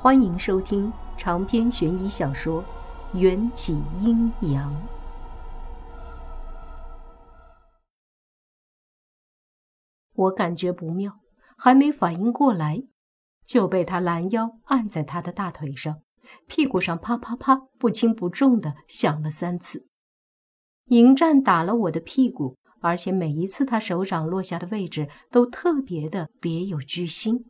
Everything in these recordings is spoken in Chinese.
欢迎收听长篇悬疑小说《缘起阴阳》。我感觉不妙，还没反应过来，就被他拦腰按在他的大腿上，屁股上啪啪啪不轻不重的响了三次。迎战打了我的屁股，而且每一次他手掌落下的位置都特别的别有居心。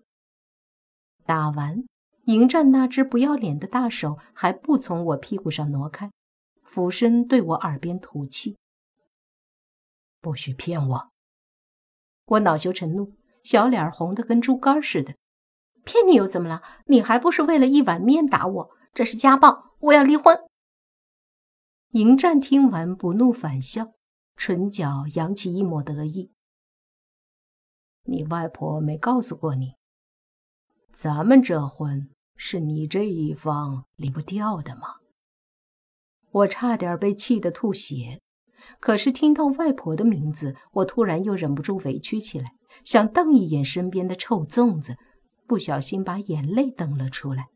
打完。迎战那只不要脸的大手还不从我屁股上挪开，俯身对我耳边吐气：“不许骗我！”我恼羞成怒，小脸红得跟猪肝似的。“骗你又怎么了？你还不是为了一碗面打我？这是家暴！我要离婚！”迎战听完不怒反笑，唇角扬起一抹得意：“你外婆没告诉过你，咱们这婚……”是你这一方离不掉的吗？我差点被气得吐血，可是听到外婆的名字，我突然又忍不住委屈起来，想瞪一眼身边的臭粽子，不小心把眼泪瞪了出来。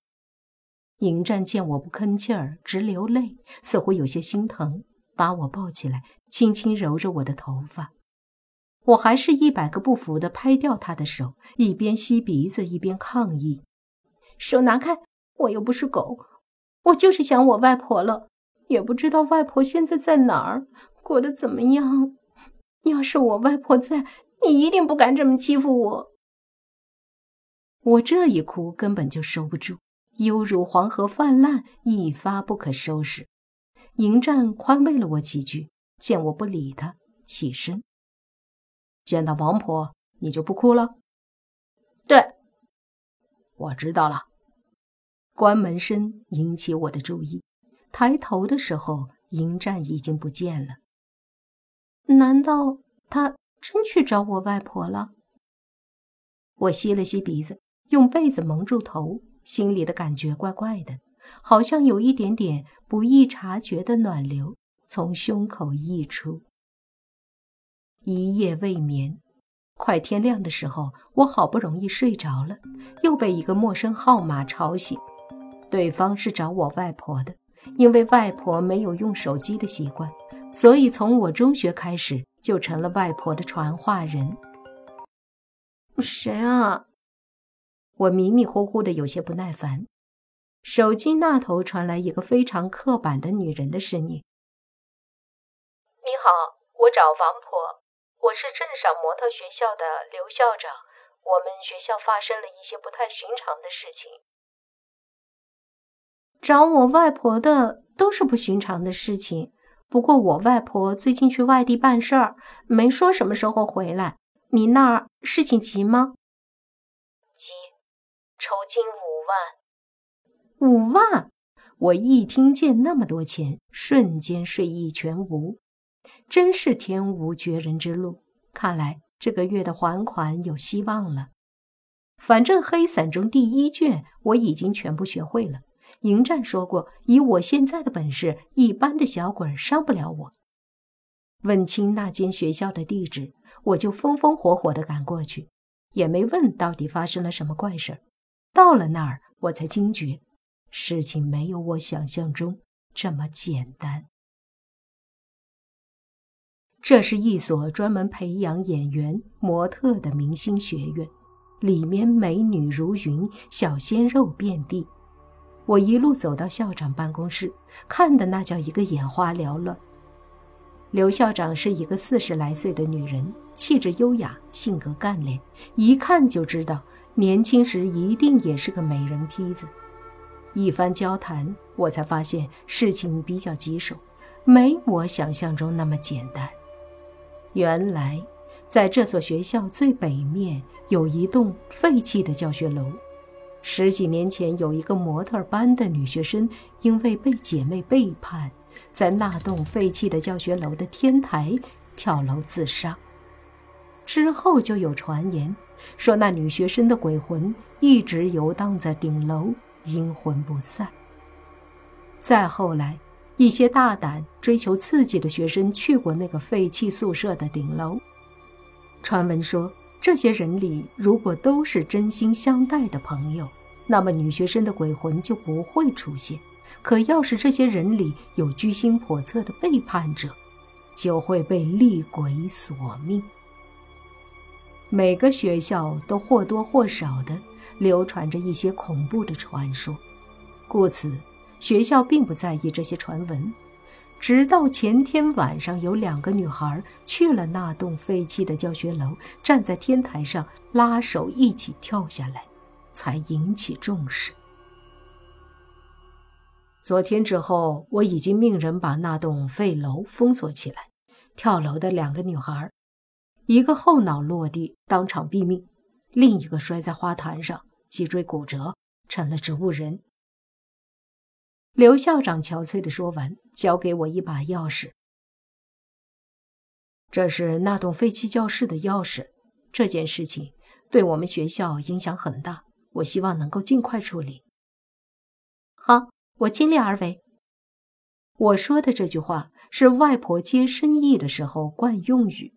迎战见我不吭气儿，直流泪，似乎有些心疼，把我抱起来，轻轻揉着我的头发。我还是一百个不服的拍掉他的手，一边吸鼻子一边抗议。手拿开！我又不是狗，我就是想我外婆了，也不知道外婆现在在哪儿，过得怎么样。要是我外婆在，你一定不敢这么欺负我。我这一哭根本就收不住，犹如黄河泛滥，一发不可收拾。迎战宽慰了我几句，见我不理他，起身。见到王婆，你就不哭了？对，我知道了。关门声引起我的注意，抬头的时候，迎战已经不见了。难道他真去找我外婆了？我吸了吸鼻子，用被子蒙住头，心里的感觉怪怪的，好像有一点点不易察觉的暖流从胸口溢出。一夜未眠，快天亮的时候，我好不容易睡着了，又被一个陌生号码吵醒。对方是找我外婆的，因为外婆没有用手机的习惯，所以从我中学开始就成了外婆的传话人。谁啊？我迷迷糊糊的，有些不耐烦。手机那头传来一个非常刻板的女人的声音：“你好，我找王婆，我是镇上模特学校的刘校长，我们学校发生了一些不太寻常的事情。”找我外婆的都是不寻常的事情，不过我外婆最近去外地办事儿，没说什么时候回来。你那儿事情急吗？急，酬金五万。五万！我一听见那么多钱，瞬间睡意全无。真是天无绝人之路，看来这个月的还款有希望了。反正黑伞中第一卷我已经全部学会了。迎战说过，以我现在的本事，一般的小鬼伤不了我。问清那间学校的地址，我就风风火火地赶过去，也没问到底发生了什么怪事到了那儿，我才惊觉，事情没有我想象中这么简单。这是一所专门培养演员、模特的明星学院，里面美女如云，小鲜肉遍地。我一路走到校长办公室，看的那叫一个眼花缭乱。刘校长是一个四十来岁的女人，气质优雅，性格干练，一看就知道年轻时一定也是个美人坯子。一番交谈，我才发现事情比较棘手，没我想象中那么简单。原来，在这所学校最北面有一栋废弃的教学楼。十几年前，有一个模特班的女学生，因为被姐妹背叛，在那栋废弃的教学楼的天台跳楼自杀。之后就有传言说，那女学生的鬼魂一直游荡在顶楼，阴魂不散。再后来，一些大胆追求刺激的学生去过那个废弃宿舍的顶楼，传闻说。这些人里，如果都是真心相待的朋友，那么女学生的鬼魂就不会出现。可要是这些人里有居心叵测的背叛者，就会被厉鬼索命。每个学校都或多或少的流传着一些恐怖的传说，故此学校并不在意这些传闻。直到前天晚上，有两个女孩去了那栋废弃的教学楼，站在天台上拉手一起跳下来，才引起重视。昨天之后，我已经命人把那栋废楼封锁起来。跳楼的两个女孩，一个后脑落地，当场毙命；另一个摔在花坛上，脊椎骨折，成了植物人。刘校长憔悴地说完，交给我一把钥匙。这是那栋废弃教室的钥匙。这件事情对我们学校影响很大，我希望能够尽快处理。好。我尽力而为。我说的这句话是外婆接生意的时候惯用语。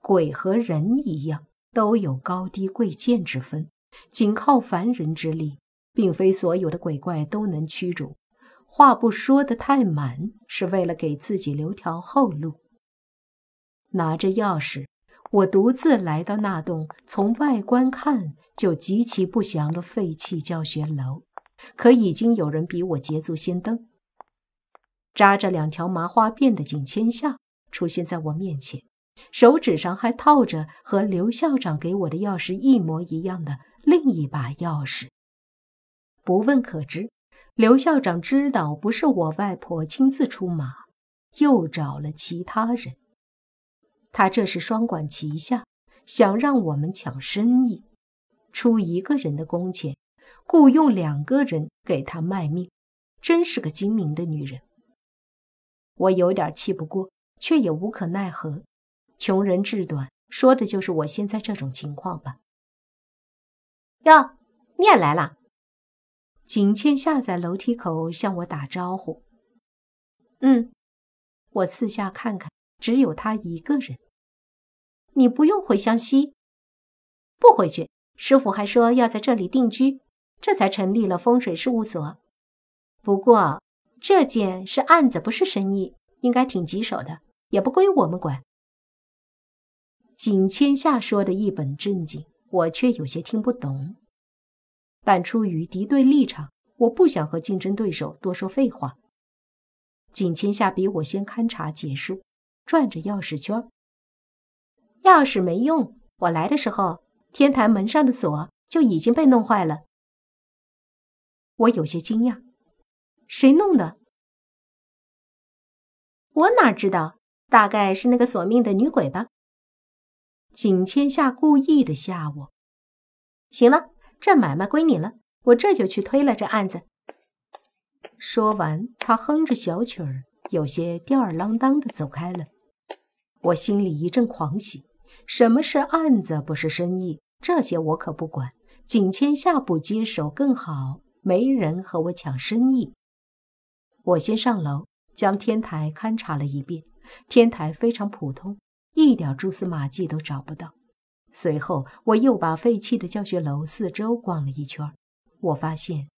鬼和人一样，都有高低贵贱之分，仅靠凡人之力，并非所有的鬼怪都能驱逐。话不说的太满，是为了给自己留条后路。拿着钥匙，我独自来到那栋从外观看就极其不祥的废弃教学楼。可已经有人比我捷足先登。扎着两条麻花辫的景千夏出现在我面前，手指上还套着和刘校长给我的钥匙一模一样的另一把钥匙。不问可知，刘校长知道不是我外婆亲自出马，又找了其他人。他这是双管齐下，想让我们抢生意，出一个人的工钱。雇佣两个人给他卖命，真是个精明的女人。我有点气不过，却也无可奈何。穷人志短，说的就是我现在这种情况吧。哟，你也来了？景倩下在楼梯口向我打招呼。嗯，我四下看看，只有他一个人。你不用回湘西，不回去。师傅还说要在这里定居。这才成立了风水事务所。不过这件是案子，不是生意，应该挺棘手的，也不归我们管。景千夏说的一本正经，我却有些听不懂。但出于敌对立场，我不想和竞争对手多说废话。景千夏比我先勘察结束，转着钥匙圈。钥匙没用，我来的时候，天台门上的锁就已经被弄坏了。我有些惊讶，谁弄的？我哪知道？大概是那个索命的女鬼吧。景千夏故意的吓我。行了，这买卖归你了，我这就去推了这案子。说完，他哼着小曲儿，有些吊儿郎当的走开了。我心里一阵狂喜。什么是案子，不是生意？这些我可不管。景千下不接手更好。没人和我抢生意。我先上楼，将天台勘察了一遍。天台非常普通，一点蛛丝马迹都找不到。随后，我又把废弃的教学楼四周逛了一圈。我发现，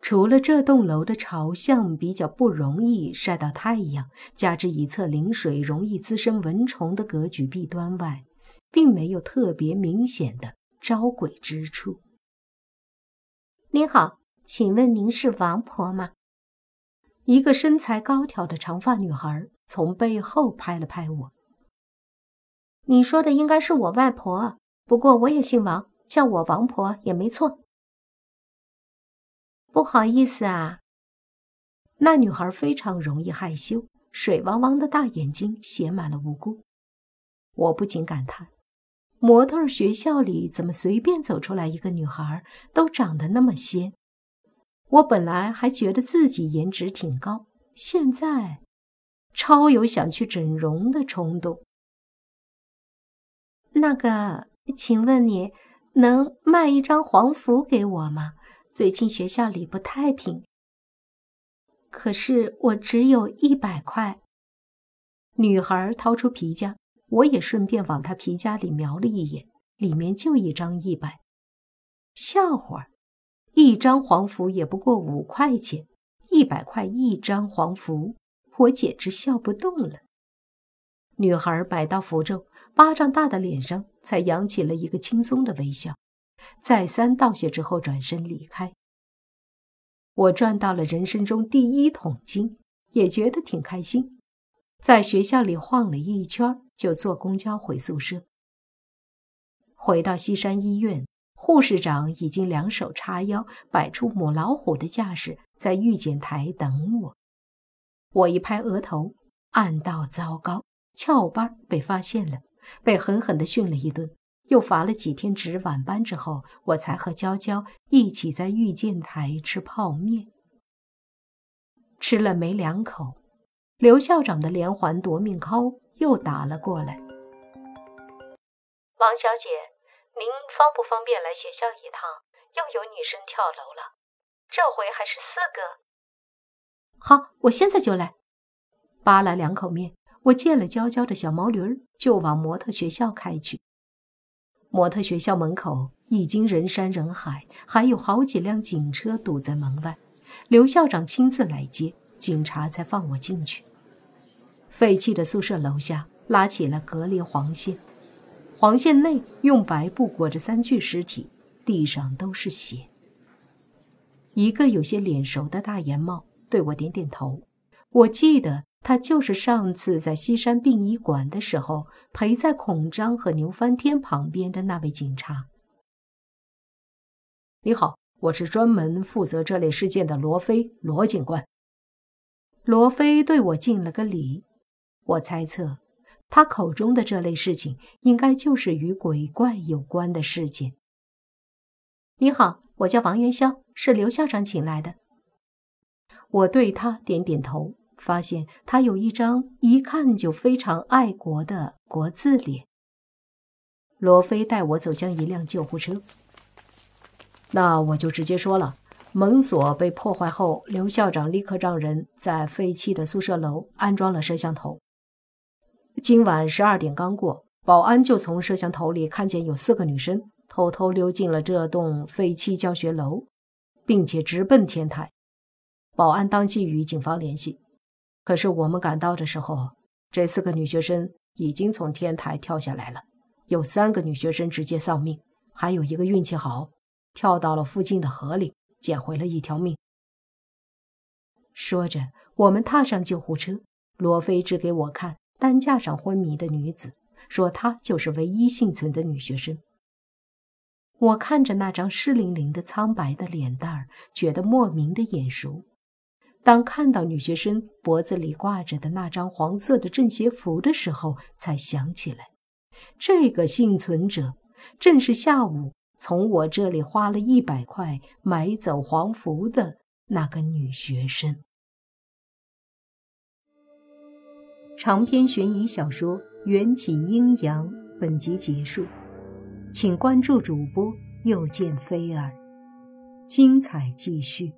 除了这栋楼的朝向比较不容易晒到太阳，加之一侧临水容易滋生蚊虫的格局弊端外，并没有特别明显的招鬼之处。您好。请问您是王婆吗？一个身材高挑的长发女孩从背后拍了拍我。你说的应该是我外婆，不过我也姓王，叫我王婆也没错。不好意思啊。那女孩非常容易害羞，水汪汪的大眼睛写满了无辜。我不禁感叹：模特学校里怎么随便走出来一个女孩，都长得那么仙？我本来还觉得自己颜值挺高，现在超有想去整容的冲动。那个，请问你能卖一张黄符给我吗？最近学校里不太平。可是我只有一百块。女孩掏出皮夹，我也顺便往她皮夹里瞄了一眼，里面就一张一百。笑话。一张黄符也不过五块钱，一百块一张黄符，我简直笑不动了。女孩摆到符咒，巴掌大的脸上才扬起了一个轻松的微笑，再三道谢之后转身离开。我赚到了人生中第一桶金，也觉得挺开心。在学校里晃了一圈，就坐公交回宿舍。回到西山医院，护士长已经两手叉腰，摆出母老虎的架势，在预检台等我。我一拍额头，暗道糟糕。翘班被发现了，被狠狠地训了一顿，又罚了几天值晚班之后，我才和娇娇一起在御剑台吃泡面。吃了没两口，刘校长的连环夺命 call 又打了过来。王小姐，您方不方便来学校一趟？又有女生跳楼了，这回还是四个。好，我现在就来。扒了两口面。我借了娇娇的小毛驴儿，就往模特学校开去。模特学校门口已经人山人海，还有好几辆警车堵在门外。刘校长亲自来接，警察才放我进去。废弃的宿舍楼下拉起了隔离黄线，黄线内用白布裹着三具尸体，地上都是血。一个有些脸熟的大檐帽对我点点头，我记得。他就是上次在西山殡仪馆的时候陪在孔章和牛翻天旁边的那位警察。你好，我是专门负责这类事件的罗非罗警官。罗非对我敬了个礼。我猜测，他口中的这类事情应该就是与鬼怪有关的事件。你好，我叫王元宵，是刘校长请来的。我对他点点头。发现他有一张一看就非常爱国的国字脸。罗非带我走向一辆救护车。那我就直接说了，门锁被破坏后，刘校长立刻让人在废弃的宿舍楼安装了摄像头。今晚十二点刚过，保安就从摄像头里看见有四个女生偷偷溜进了这栋废弃教学楼，并且直奔天台。保安当即与警方联系。可是我们赶到的时候，这四个女学生已经从天台跳下来了，有三个女学生直接丧命，还有一个运气好，跳到了附近的河里，捡回了一条命。说着，我们踏上救护车，罗非指给我看担架上昏迷的女子，说她就是唯一幸存的女学生。我看着那张湿淋淋的苍白的脸蛋儿，觉得莫名的眼熟。当看到女学生脖子里挂着的那张黄色的镇邪符的时候，才想起来，这个幸存者正是下午从我这里花了一百块买走黄符的那个女学生。长篇悬疑小说《缘起阴阳》本集结束，请关注主播又见菲儿，精彩继续。